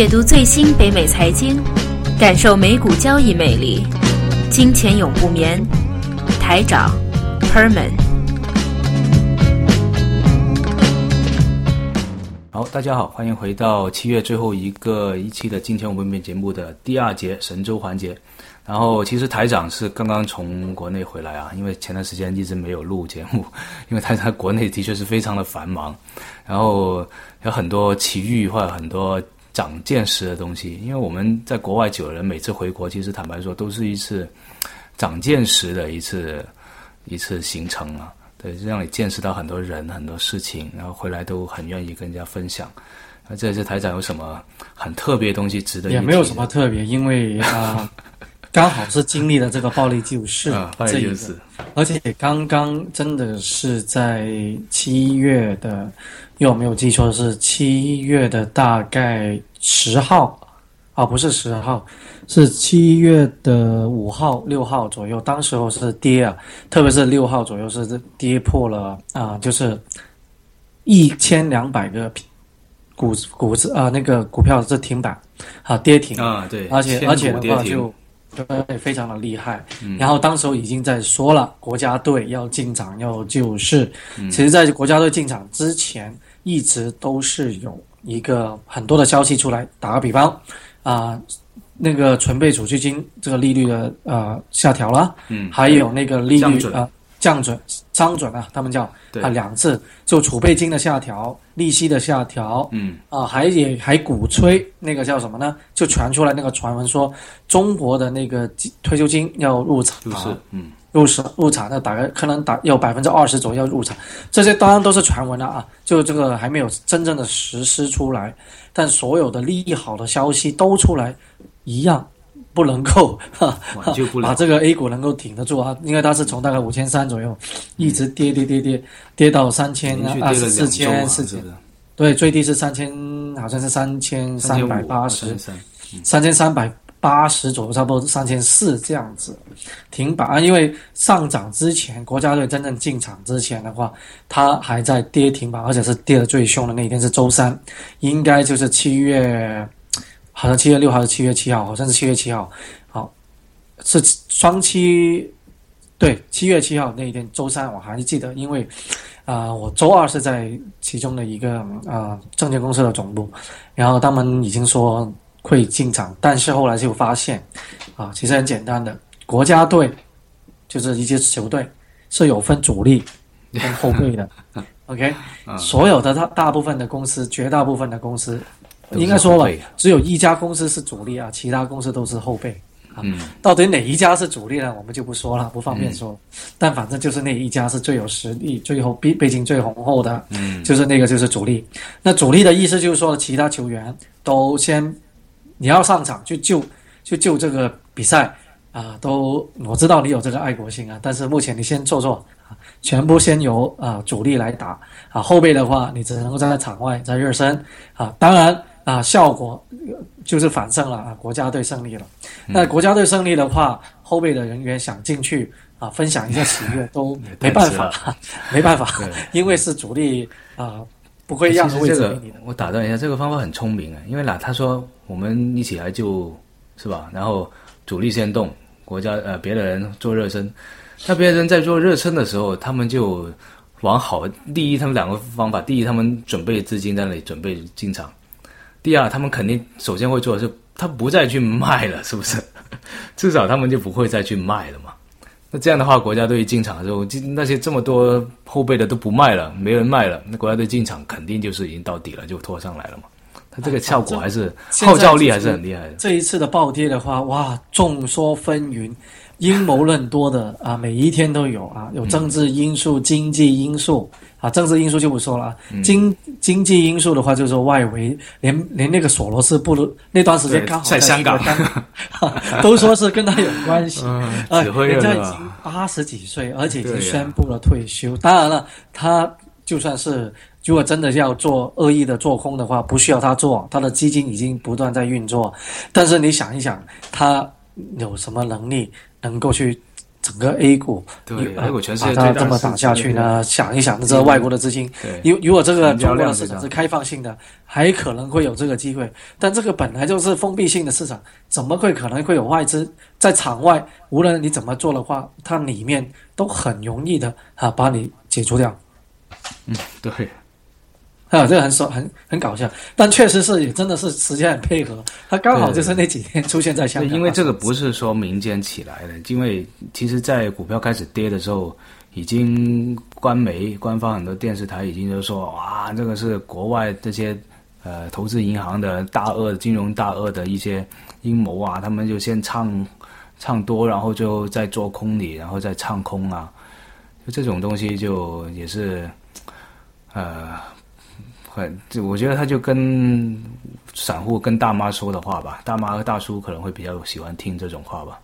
解读最新北美财经，感受美股交易魅力。金钱永不眠，台长 Perman。好，大家好，欢迎回到七月最后一个一期的金钱永不眠节目的第二节神州环节。然后，其实台长是刚刚从国内回来啊，因为前段时间一直没有录节目，因为他在国内的确是非常的繁忙，然后有很多奇遇或者很多长见识的东西。因为我们在国外久了人，每次回国，其实坦白说，都是一次长见识的一次一次行程啊。对，让你见识到很多人、很多事情，然后回来都很愿意跟人家分享。那这次台长有什么很特别的东西值得？也没有什么特别，因为啊。刚好是经历了这个暴力救市 暴力救市，而且刚刚真的是在七月的，有没有记错是七月的大概十号，啊不是十号，是七月的五号六号左右，当时候是跌啊，特别是六号左右是跌破了啊，就是一千两百个股股子啊那个股票是停板，啊跌停啊对，而且而且的话就。对，非常的厉害。然后当时候已经在说了，国家队要进场要救市。其实，在国家队进场之前，一直都是有一个很多的消息出来。打个比方，啊，那个存备储蓄金这个利率的呃下调了，嗯，还有那个利率啊。降准、张准啊，他们叫啊两次，就储备金的下调、利息的下调，嗯啊，还也还鼓吹那个叫什么呢？就传出来那个传闻说，中国的那个退休金要入场，嗯，入市入场，那大概可能打有百分之二十左右入场，这些当然都是传闻了啊，就这个还没有真正的实施出来，但所有的利好的消息都出来，一样。不能够 哈，把这个 A 股能够挺得住啊，因为它是从大概五千三左右，一直跌跌跌跌跌到三千二十四千四千，对，最低是三千，好像是三千三百八十，三千三百八十左右，差不多三千四这样子停板啊。因为上涨之前，国家队真正进场之前的话，它还在跌停板，而且是跌的最凶的那一天是周三，应该就是七月。好像七月六号是七月七号，好像是七月七号，好，是双七，对，七月七号那一天周三，我还是记得，因为，啊，我周二是在其中的一个啊证券公司的总部，然后他们已经说会进场，但是后来就发现，啊，其实很简单的，国家队就是一些球队是有分主力跟后备的，OK，所有的大大部分的公司，绝大部分的公司。应该说了，只有一家公司是主力啊，其他公司都是后备啊。到底哪一家是主力呢？我们就不说了，不方便说。但反正就是那一家是最有实力、最后背背景最雄厚的，嗯就是那个就是主力。那主力的意思就是说，其他球员都先你要上场去救，去救这个比赛啊。都我知道你有这个爱国心啊，但是目前你先做做啊，全部先由啊主力来打啊。后备的话，你只能够站在场外在热身啊。当然。啊，效果就是反胜了啊！国家队胜利了。那国家队胜利的话，后备的人员想进去啊，分享一下喜悦 都没办法，没办法，因为是主力啊，不会让位置给你的。我打断一下，这个方法很聪明啊，因为哪他说我们一起来就，是吧？然后主力先动，国家呃别的人做热身。那别人在做热身的时候，他们就往好。第一，他们两个方法：第一，他们准备资金在那里准备进场。第二，他们肯定首先会做的是，他不再去卖了，是不是？至少他们就不会再去卖了嘛。那这样的话，国家队进场的时候，那些这么多后备的都不卖了，没人卖了，那国家队进场肯定就是已经到底了，就拖上来了嘛。它这个效果还是号召力还是很厉害的。这一次的暴跌的话，哇，众说纷纭。阴谋论多的啊，每一天都有啊，有政治因素、经济因素啊，政治因素就不说了啊，经经济因素的话，就是说外围，连连那个索罗斯不如那段时间刚好在香港，都说是跟他有关系。啊，人家已经八十几岁，而且已经宣布了退休。当然了，他就算是如果真的要做恶意的做空的话，不需要他做，他的基金已经不断在运作。但是你想一想，他有什么能力？能够去整个 A 股，对呃 A 股全世界把它这么打下去呢？想一想，这个外国的资金，对，如如果这个中国市场是开放性的，还可能会有这个机会。但这个本来就是封闭性的市场，怎么会可能会有外资在场外？无论你怎么做的话，它里面都很容易的啊，把你解除掉。嗯对，啊，这个很爽，很很搞笑，但确实是也真的是时间很配合，他刚好就是那几天出现在香对，港。因为这个不是说民间起来的，因为其实，在股票开始跌的时候，已经官媒、官方很多电视台已经就说，哇，这个是国外这些呃投资银行的大鳄、金融大鳄的一些阴谋啊，他们就先唱唱多，然后就再做空你，然后再唱空啊，就这种东西就也是呃。很，就我觉得他就跟散户跟大妈说的话吧，大妈和大叔可能会比较喜欢听这种话吧。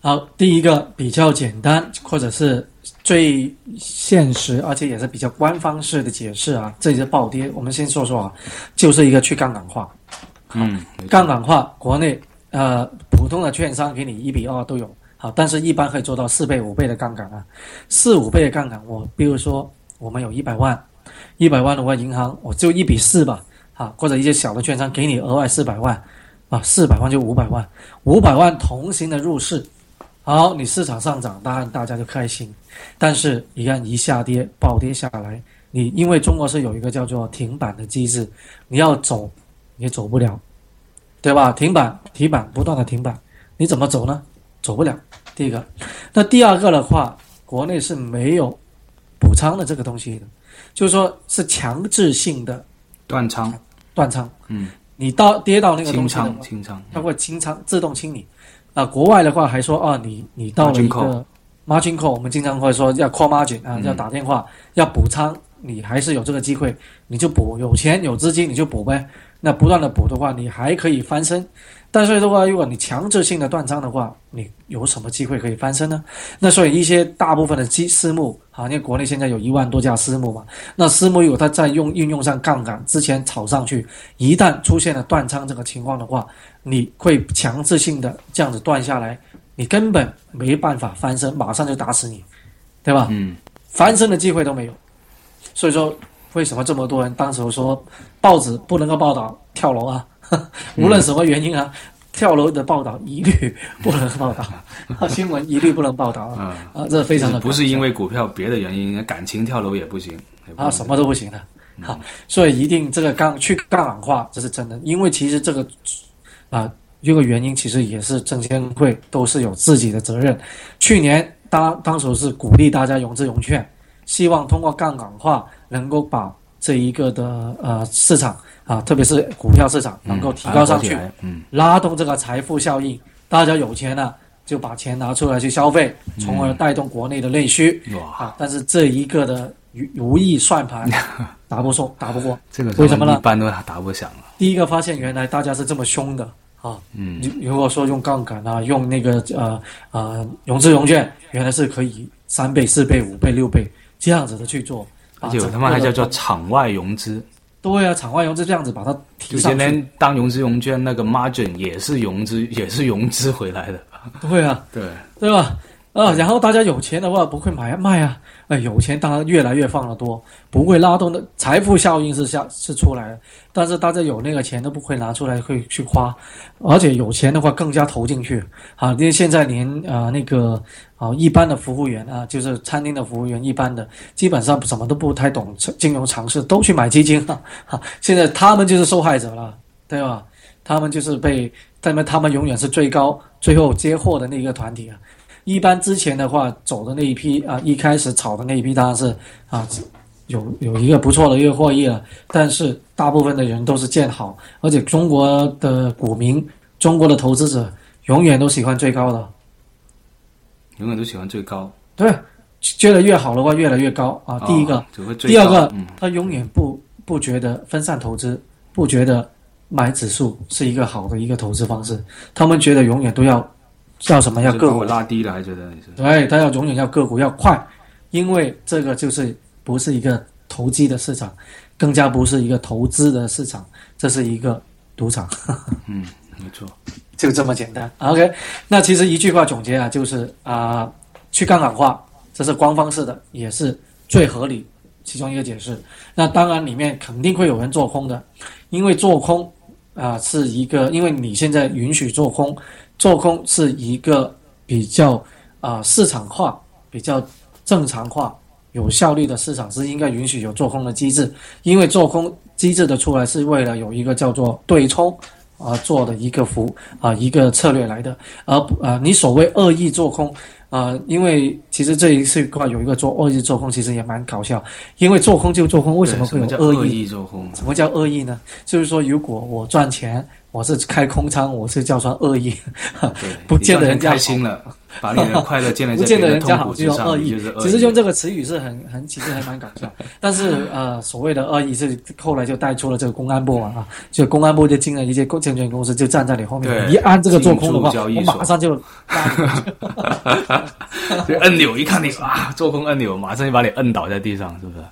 好，第一个比较简单，或者是最现实，而且也是比较官方式的解释啊。这里是暴跌，我们先说说啊，就是一个去杠杆化。嗯，杠杆化，国内呃普通的券商给你一比二都有，好，但是一般可以做到四倍、五倍的杠杆啊，四五倍的杠杆，我比如说我们有一百万，一百万的话，银行我就一比四吧，啊，或者一些小的券商给你额外四百万，啊，四百万就五百万，五百万同行的入市，好，你市场上涨，当然大家就开心，但是一看一下跌暴跌下来，你因为中国是有一个叫做停板的机制，你要走也走不了，对吧？停板提板不断的停板，你怎么走呢？走不了。第一个，那第二个的话，国内是没有补仓的这个东西的，就是说是强制性的断仓，断仓。嗯，你到跌到那个清东西的话仓，清仓，它会清仓自动清理。啊，国外的话还说啊，你你到了 Margin 一个 margin call，我们经常会说要 call margin 啊，嗯要打电话要补仓，你还是有这个机会，你就补，有钱有资金你就补呗。那不断的补的话，你还可以翻身。但是的话，如果你强制性的断仓的话，你有什么机会可以翻身呢？那所以一些大部分的基私募啊，因为国内现在有一万多家私募嘛，那私募有它在用运用上杠杆之前炒上去，一旦出现了断仓这个情况的话，你会强制性的这样子断下来，你根本没办法翻身，马上就打死你，对吧？嗯，翻身的机会都没有。所以说，为什么这么多人当时说报纸不能够报道跳楼啊？无论什么原因啊，跳楼的报道一律不能报道，啊新闻一律不能报道啊！啊，这非常的不是因为股票别的原因，感情跳楼也不行不啊，什么都不行的。好，所以一定这个杠去杠杆化，这是真的。因为其实这个啊，这个原因其实也是证监会都是有自己的责任。去年当当时是鼓励大家融资融券，希望通过杠杆化能够把这一个的呃市场啊，特别是股票市场能够提高上去，嗯，拉动这个财富效应。大家有钱了，就把钱拿出来去消费，从而带动国内的内需。哇，啊，但是这一个的如如意算盘 打不中，打不过。这个为什么呢一般都打不响了，第一个发现，原来大家是这么凶的啊！嗯，如如果说用杠杆啊，用那个呃呃融资融券，原来是可以三倍、四倍、五倍、六倍这样子的去做。而且他们还叫做场外融资，对啊，场外融资这样子把它提就上去。今天当融资融券那个 margin 也是融资，也是融资回来的，对啊，对，对吧？啊，然后大家有钱的话不会买啊卖啊，哎，有钱当然越来越放得多，不会拉动的财富效应是下是出来的，但是大家有那个钱都不会拿出来会去花，而且有钱的话更加投进去啊，因为现在连啊、那个啊一般的服务员啊，就是餐厅的服务员一般的，基本上什么都不太懂金融常识，都去买基金了，哈、现在他们就是受害者了，对吧？他们就是被，他们他们永远是最高最后接货的那个团体啊。一般之前的话，走的那一批啊，一开始炒的那一批当然是啊，有有一个不错的一个获益了。但是大部分的人都是见好，而且中国的股民、中国的投资者永远都喜欢最高的，永远都喜欢最高。对，觉得越好的话越来越高啊。第一个，第二个，嗯，他永远不不觉得分散投资，不觉得买指数是一个好的一个投资方式，他们觉得永远都要要什么要个股拉低了，还觉得你是对，他要永远要个股要快，因为这个就是不是一个投机的市场，更加不是一个投资的市场，这是一个赌场。嗯没错，就这么简单。OK，那其实一句话总结啊，就是啊、去杠杆化，这是官方式的，也是最合理其中一个解释。那当然里面肯定会有人做空的，因为做空啊、是一个，因为你现在允许做空，做空是一个比较啊、市场化、比较正常化、有效率的市场是应该允许有做空的机制，因为做空机制的出来是为了有一个叫做对冲。啊做的一个服啊一个策略来的，而不啊你所谓恶意做空啊，因为其实这一次话有一个做恶意做空，其实也蛮搞笑，因为做空就做空，为什么会有恶意？做空？什么叫恶意呢？就是说，如果我赚钱，我是开空仓，我是叫算恶意，对，不见得人家把你的快乐建立不在别人见得人家好痛苦之上，就用恶意你就是，恶意。只是用这个词语是很很其实还蛮搞笑。但是呃，所谓的恶意是后来就带出了这个公安部嘛啊，就公安部就进了一些证券公司，就站在你后面，一按这个做空的话，我马上就 就按钮一看你啊，做空按钮，马上就把你摁倒在地上，是不是？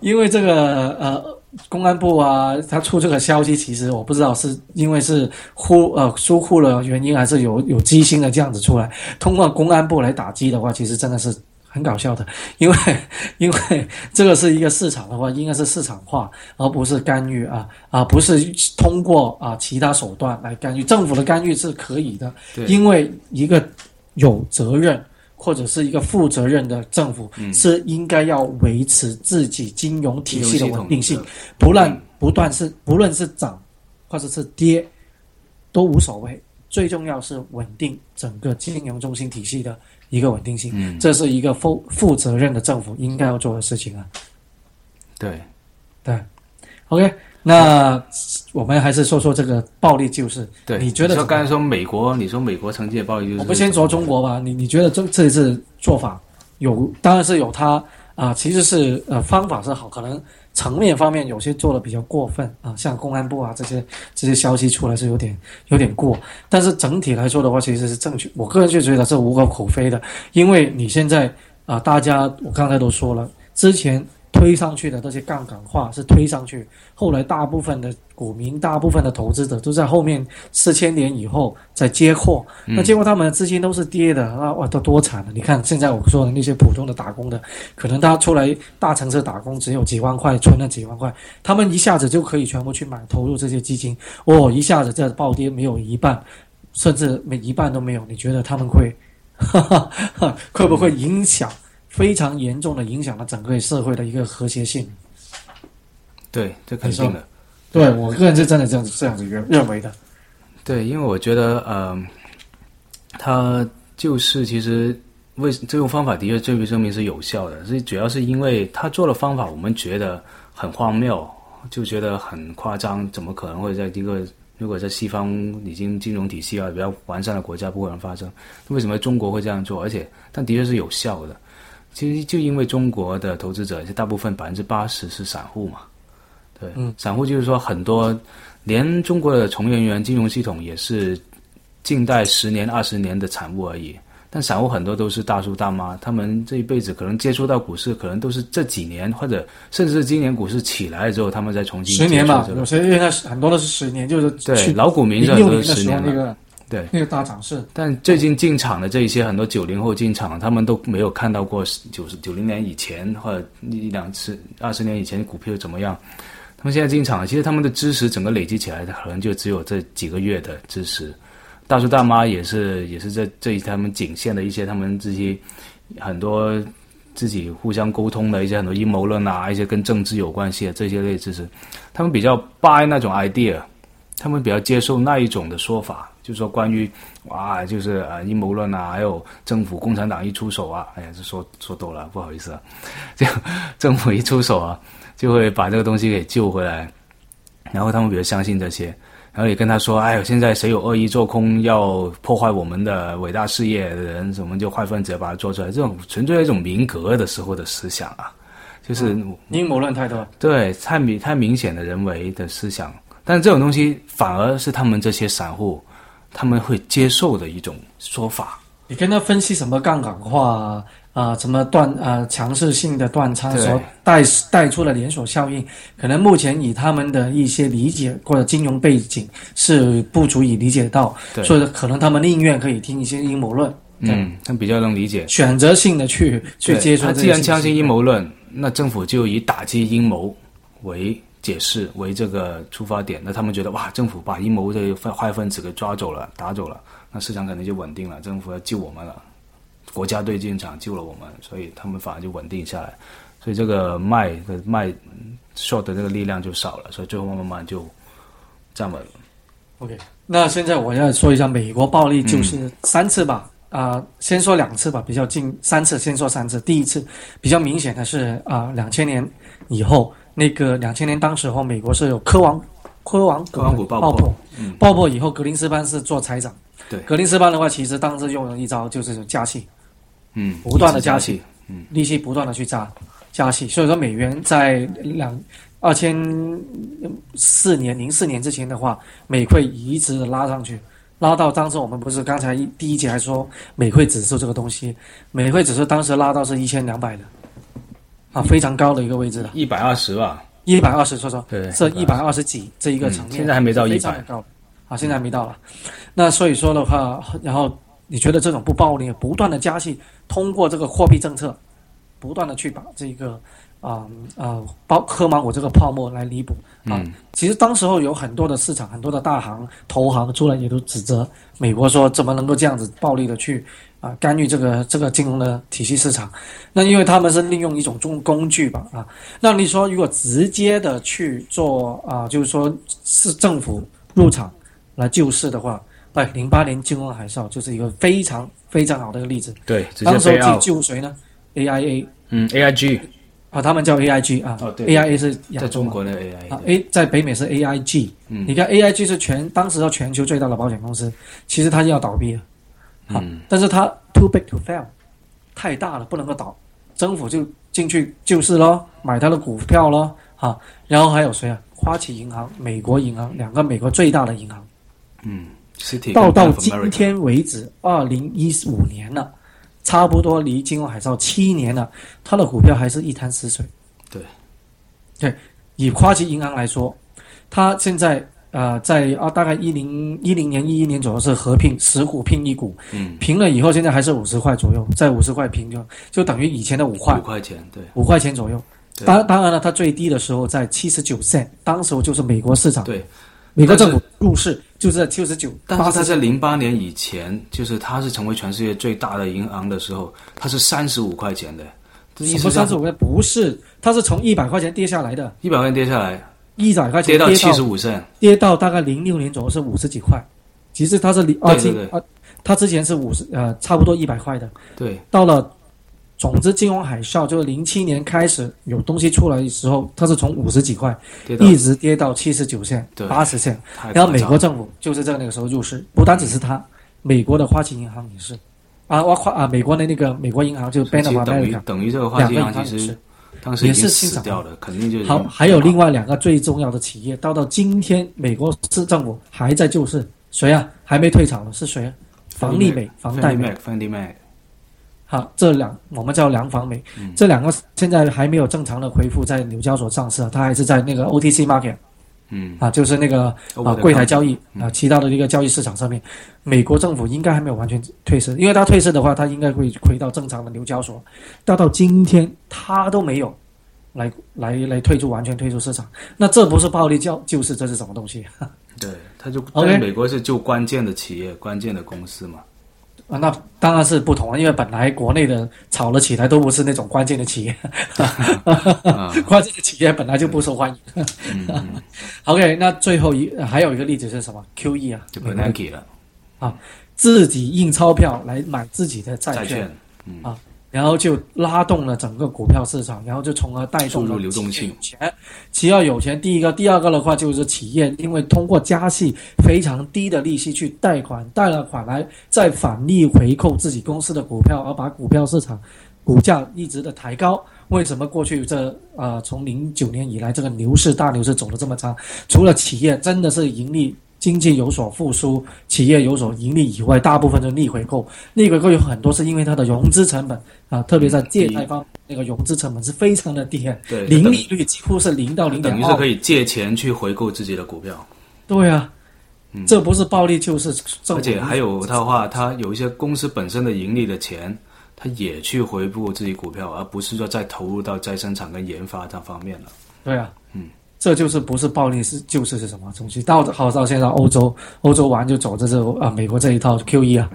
因为这个呃，公安部啊，他出这个消息，其实我不知道是因为是忽呃疏忽了原因，还是有有机心的这样子出来，通过公安部来打击的话，其实真的是很搞笑的，因为 因为这个是一个市场的话，应该是市场化，而不是干预啊啊，不是通过啊其他手段来干预，政府的干预是可以的，因为一个有责任或者是一个负责任的政府，嗯。是应该要维持自己金融体系的稳定性。不论不断是不论是涨或者是跌都无所谓，最重要是稳定整个金融中心体系的一个稳定性，嗯，这是一个负负责任的政府应该要做的事情啊。对，对，OK，那我们还是说说这个暴力救市。对。你觉得说刚才说美国，你说美国承接暴力就是？我们先说中国吧，你你觉得这这一次做法有，当然是有它啊、其实是呃方法是好，可能层面方面有些做的比较过分啊，像公安部啊这些这些消息出来是有点有点过，但是整体来说的话，其实是正确，我个人就觉得是无可厚非的，因为你现在啊、大家我刚才都说了，之前。推上去的这些杠杆化是推上去，后来大部分的股民、大部分的投资者都在后面四千年以后再接货，那结果他们的资金都是跌的，那哇，都多惨了！你看现在我说的那些普通的打工的，可能他出来大城市打工只有几万块，存了几万块，他们一下子就可以全部去买投入这些基金，哦，一下子这暴跌没有一半，甚至每一半都没有，你觉得他们会，哈哈哈，会不会影响非常严重的影响了整个社会的一个和谐性？对，这肯定的。对我个人是真的这样子这样子认认为的。对，因为我觉得，呃，他就是其实为这种方法的确证据证明是有效的，所以主要是因为他做的方法，我们觉得很荒谬，就觉得很夸张，怎么可能会在一个如果在西方已经金融体系啊比较完善的国家不可能发生？为什么中国会这样做？而且，但的确是有效的。其实就因为中国的投资者是，大部分百分之八十是散户嘛，对，嗯。散户就是说很多，连中国的从业人员金融系统也是近代十年、二十年的产物而已。但散户很多都是大叔大妈，他们这一辈子可能接触到股市，可能都是这几年，或者甚至是今年股市起来之后，他们再重新十年吧有些应该是很多都是十年，就是对老股民零这都是十年了，那个对。那个大涨势。但最近进场的这一些很多九零后进场，他们都没有看到过九十九零年以前或者一两次二十年以前股票怎么样。他们现在进场，其实他们的知识整个累积起来，可能就只有这几个月的知识。大叔大妈也是也是在这他们仅限的一些他们自己很多自己互相沟通的一些很多阴谋论啊，一些跟政治有关系的这些类知识，他们比较 buy 那种 idea，他们比较接受那一种的说法，就说关于哇，就是啊阴谋论啊，还有政府共产党一出手啊，哎呀，这说说多了，不好意思啊，就政府一出手啊，就会把这个东西给救回来，然后他们比较相信这些，然后也跟他说，哎呦，现在谁有恶意做空要破坏我们的伟大事业的人，我们就坏分子要把它做出来，这种纯粹的一种民革的时候的思想啊，就是、阴谋论太多，对，太明太明显的人为的思想，但是这种东西反而是他们这些散户他们会接受的一种说法。你跟他分析什么杠杆化啊，啊、什么断呃强势性的断差对所带带出的连锁效应，可能目前以他们的一些理解或者金融背景是不足以理解到，所以可能他们宁愿可以听一些阴谋论，嗯，他比较能理解。选择性的去去接触。既然相信阴谋论，那政府就以打击阴谋为解释为这个出发点，那他们觉得哇，政府把阴谋这坏分子给抓走了、打走了，那市场可能就稳定了，政府要救我们了，国家队进场救了我们，所以他们反而就稳定下来，所以这个卖的卖 short 的这个力量就少了，所以最后慢慢慢就站稳了。OK，那现在我要说一下美国暴力就是三次吧，啊、先说两次吧，比较近三次，先说三次。第一次比较明显的是啊，两、千年以后，那个两千年当时候美国是有科王科王科王股爆破爆破，嗯。爆破以后，格林斯潘是做财长。对。格林斯潘的话，其实当时用了一招，就是加息，嗯，不断的加息，嗯，利息不断的去加加息，所以说美元在两二千四年零四年之前的话，美汇一直拉上去，拉到当时我们不是刚才一第一节还说美汇指数这个东西，美汇指数当时拉到是一千两百的，啊，非常高的一个位置了，一百二十吧，一百二十，说说。对是一百二十。几这一个层面、嗯现在还没到100非常的高，啊，现在还没到了。那所以说的话，然后你觉得这种不暴力，不断的加息，通过这个货币政策，不断的去把这个啊啊包喝芒果这个泡沫来弥补。啊。嗯。其实当时候有很多的市场，很多的大行、投行出来也都指责美国说，怎么能够这样子暴力的去啊干预这个这个金融的体系市场？那因为他们是利用一种中工具吧啊。那你说如果直接的去做啊，就是说是政府入场来救市的话，哎，零八年金融海啸就是一个非常非常好的一个例子。对，当时候被 out，救救谁呢？AIA 嗯，AIG 啊，他们叫 AIG 啊，哦对 AIA 是在中国的 AI，啊，A 在北美是 AIG，、嗯你看 AIG 是全当时要全球最大的保险公司，其实它就要倒闭了，好，嗯但是它 too big to fail，太大了不能够倒，政府就进去救市咯，买它的股票咯，啊，然后还有谁啊？花旗银行、美国银行两个美国最大的银行，嗯到到今天为止，二零一五年了，差不多离金融海啸七年了，它的股票还是一滩死水。对，对，以花旗银行来说，它现在呃在啊大概一零一零年一一年左右是合并十股拼一股，嗯，平了以后现在还是五十块左右，在五十块平就就等于以前的五块五块钱，对，五块钱左右。当当然了，它最低的时候在七十九 cent，当时候就是美国市场，对，美国政府入市就是在七十九，但是它在零八年以前，就是它是成为全世界最大的银行的时候，它是三十五块钱的，这意什思是么三十五块？不是，它是从一百块钱跌下来的，一百块钱跌下来，一百块钱跌到跌七十五升，跌到大概零六年左右是五十几块，其实它是零二七啊，它之前是五十呃差不多一百块的，对，到了总之金融海啸就是零七年开始有东西出来的时候，它是从五十几块一直跌到七十九线、对八十线，然后美国政府就是在那个时候入市，不单只是它，美国的花旗银行也是，啊，花花啊，美国的那个美国银行就是 Bank 其 of 实等于 America，等于这个花旗银行其实当时也是死掉了，肯定就是好，还有另外两个最重要的企业，到到今天，美国市政府还在救市，谁啊？还没退场的是谁啊？房利美、房贷美，Fannie Mae，好，这两我们叫两房美，嗯。这两个现在还没有正常的恢复在纽交所上市，它还是在那个 OTC market 嗯，啊，就是那个啊柜台交易嗯。啊，其他的一个交易市场上面，美国政府应该还没有完全退市，因为它退市的话，它应该会回到正常的纽交所，到到今天它都没有来来来退出完全退出市场，那这不是暴力教就是，这是什么东西？对，它就是美国是救关键的企业、关键的公司嘛，啊？那当然是不同了，因为本来国内的炒了起来都不是那种关键的企业，啊，关键的企业本来就不受欢迎。OK，那最后一还有一个例子是什么？QE 啊，就美国的 Bernanke 了，自己印钞票来买自己的债券，债券，嗯，然后就拉动了整个股票市场，然后就从而带动了流动性有钱。只要有钱，第一个，第二个的话就是企业因为通过加息非常低的利息去贷款，贷了款来再返利回扣自己公司的股票，而把股票市场股价一直的抬高。为什么过去这呃从零九年以来这个牛市大牛市走的这么差？除了企业真的是盈利经济有所复苏，企业有所盈利以外，大部分是逆回购。逆回购有很多是因为它的融资成本啊，特别在借贷方那个融资成本是非常的低，对，零利率几乎是零到零等于是可以借钱去回购自己的股票。对啊，这不是暴利就是。而且还有的话，它有一些公司本身的盈利的钱，它也去回购自己股票，而不是说再投入到再生产跟研发这方面了。对啊，嗯。这就是不是暴力是就是是什么东西？到好到现在欧洲欧洲完就走这这啊美国这一套 Q E 啊，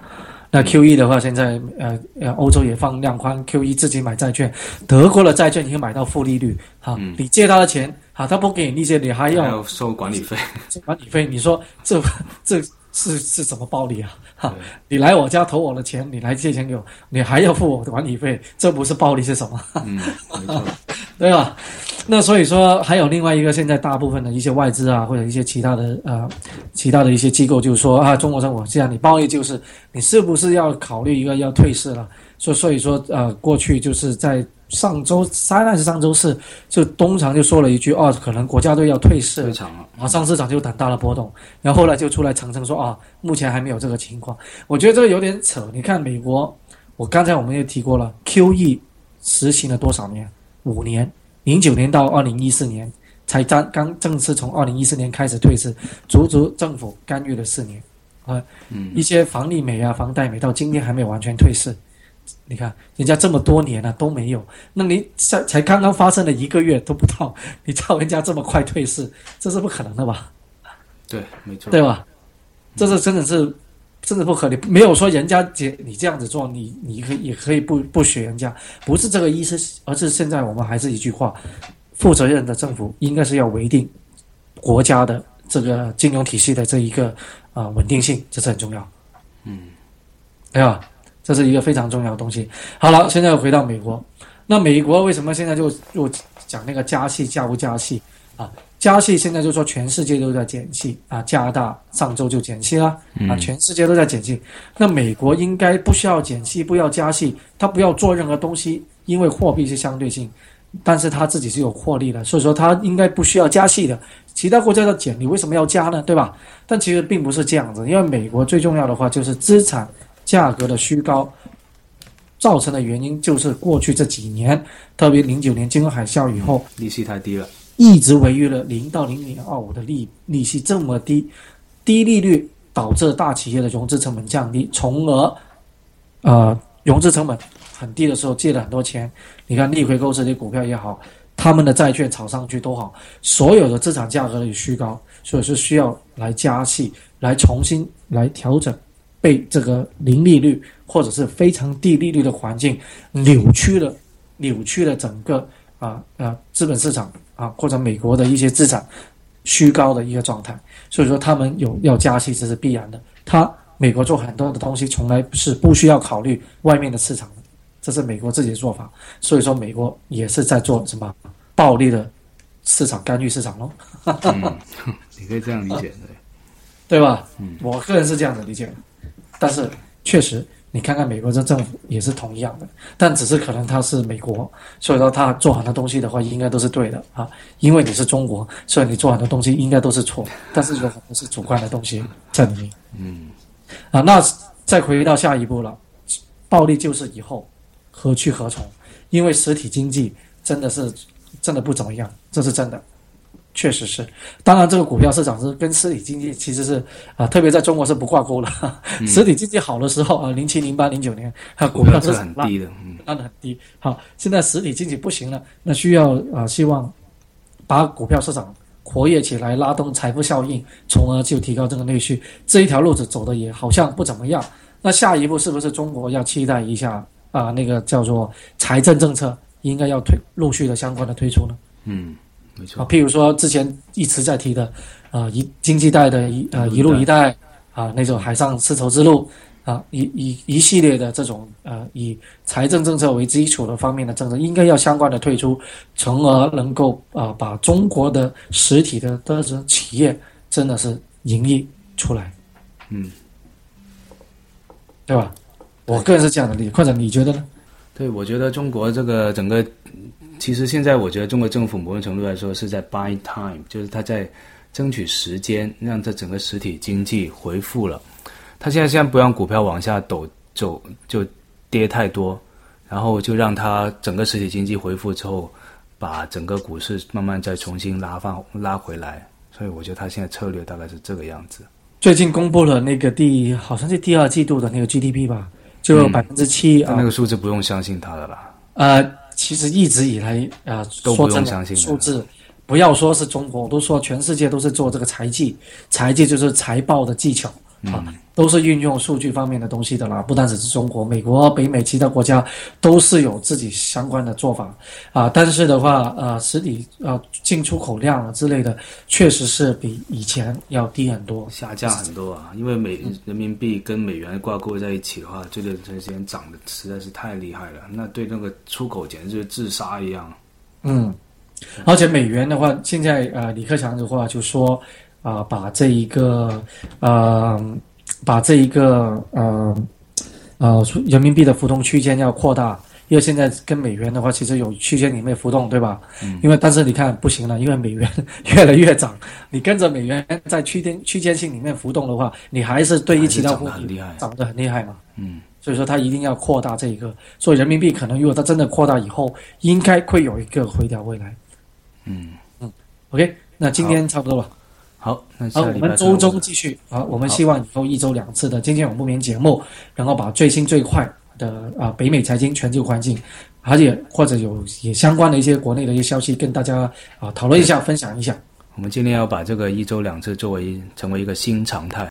那 Q E 的话现在呃呃欧洲也放量宽，Q E 自己买债券，德国的债券已经买到负利率哈，你借他的钱哈，他不给你利息，你还要收管理费，管理费，你说这这是是什么暴力啊？哈，你来我家投我的钱，你来借钱给我，你还要付我的管理费，这不是暴力是什么？嗯，没错，对吧？那所以说，还有另外一个，现在大部分的一些外资啊，或者一些其他的呃，其他的一些机构，就是说啊，中国政府这样，你暴力就是你是不是要考虑一个要退市了？所所以说呃，过去就是在上周三还是上周四，就东常就说了一句哦，可能国家队要退市，啊上市场就很大的波动，然后后来就出来澄清说啊，目前还没有这个情况。我觉得这个有点扯。你看美国，我刚才我们也提过了，QE 实行了多少年？五年。零九年到二零一四年才刚刚正式从二零一四年开始退市，足足政府干预了四年，啊，嗯一些房利美啊、房贷美到今天还没有完全退市。你看人家这么多年了都没有，那你才才刚刚发生了一个月都不到，你叫人家这么快退市，这是不可能的吧？对，没错，对吧？这是真的是。真的不合理，没有说人家这你这样子做，你你可以也可以不不学人家，不是这个意思，而是现在我们还是一句话，负责任的政府应该是要维定国家的这个金融体系的这一个啊稳定性，这是很重要。嗯，对吧？这是一个非常重要的东西。好了，现在回到美国，那美国为什么现在就又讲那个加息加不加息啊？加息现在就说全世界都在减息啊，加拿大上周就减息了啊，全世界都在减息。那美国应该不需要减息，不要加息，他不要做任何东西，因为货币是相对性，但是他自己是有获利的，所以说他应该不需要加息的。其他国家的减，你为什么要加呢？对吧？但其实并不是这样子，因为美国最重要的话就是资产价格的虚高造成的原因，就是过去这几年，特别零九年金融海啸以后，利息太低了。一直维持了零到零点二五的利利息这么低，低利率导致大企业的融资成本降低，从而，呃，融资成本很低的时候借了很多钱。你看逆回购这些股票也好，他们的债券炒上去都好，所有的资产价格也虚高，所以是需要来加息，来重新来调整，被这个零利率或者是非常低利率的环境扭曲了，扭曲了整个啊啊资本市场。啊，或者美国的一些资产虚高的一个状态，所以说他们有要加息，这是必然的。他美国做很多的东西，从来是不需要考虑外面的市场的，这是美国自己的做法。所以说，美国也是在做什么暴力的市场干预市场喽？嗯，你可以这样理解，对对吧？嗯，我个人是这样子理解的，但是确实。你看看美国这政府也是同样的，但只是可能他是美国，所以说他做很多东西的话应该都是对的啊。因为你是中国，所以你做很多东西应该都是错，但是有很多是主观的东西在里面。嗯，啊，那再回到下一步了，暴力就是以后何去何从？因为实体经济真的是真的不怎么样，这是真的。确实是，当然这个股票市场是跟实体经济其实是啊，特别在中国是不挂钩的。实体经济好的时候啊，零七、零八、零九年，它股票是很低的，拉的很低。好，现在实体经济不行了，那需要啊，希望把股票市场活跃起来，拉动财富效应，从而就提高这个内需。这一条路子走的也好像不怎么样。那下一步是不是中国要期待一下啊？那个叫做财政政策应该要推陆续的相关的推出呢？嗯。没错，譬如说之前一直在提的，啊一经济带的一呃一路一带啊那种海上丝绸之路啊一一一系列的这种呃以财政政策为基础的方面的政策，应该要相关的退出，从而能够啊把中国的实体的这种企业真的是盈利出来，嗯，对吧？我个人是这样的理解，或者你觉得呢？对，我觉得中国这个整个。其实现在我觉得中国政府某种程度来说是在 buy time，就是他在争取时间，让这整个实体经济回复了。他现在先不让股票往下抖走，就跌太多，然后就让它整个实体经济恢复之后，把整个股市慢慢再重新拉放拉回来。所以我觉得他现在策略大概是这个样子。最近公布了那个第好像是第二季度的那个 GDP 吧，就百分之七啊。那个数字不用相信他的啦。呃，其实一直以来啊，都不用相信数字。不要说是中国，我都说全世界都是做这个财技，财技就是财报的技巧啊，都是运用数据方面的东西的啦。不单只是中国、美国、北美其他国家都是有自己相关的做法啊。但是的话，呃，实体呃进出口量啊之类的，确实是比以前要低很多，下降很多啊。因为美人民币跟美元挂钩在一起的话，这段时间涨的实在是太厉害了，那对那个出口简直就是自杀一样。嗯。而且美元的话，现在呃，李克强的话就说，啊，把这一个呃，把这一个呃呃人民币的浮动区间要扩大，因为现在跟美元的话，其实有区间里面浮动，对吧？嗯。因为但是你看不行了，因为美元越来越涨，你跟着美元在区间区间性里面浮动的话，你还是对于其他货币涨得很厉害嘛。嗯。所以说，它一定要扩大这一个，所以人民币可能如果它真的扩大以后，应该会有一个回调未来。嗯嗯，OK，那今天差不多了。好，那好，我们周中继续。好，我们希望以后一周两次的《今天网不眠》节目，然后把最新最快的啊北美财经全球环境，而且或者有也相关的一些国内的一些消息，跟大家啊讨论一下，分享一下。我们今天要把这个一周两次作为成为一个新常态。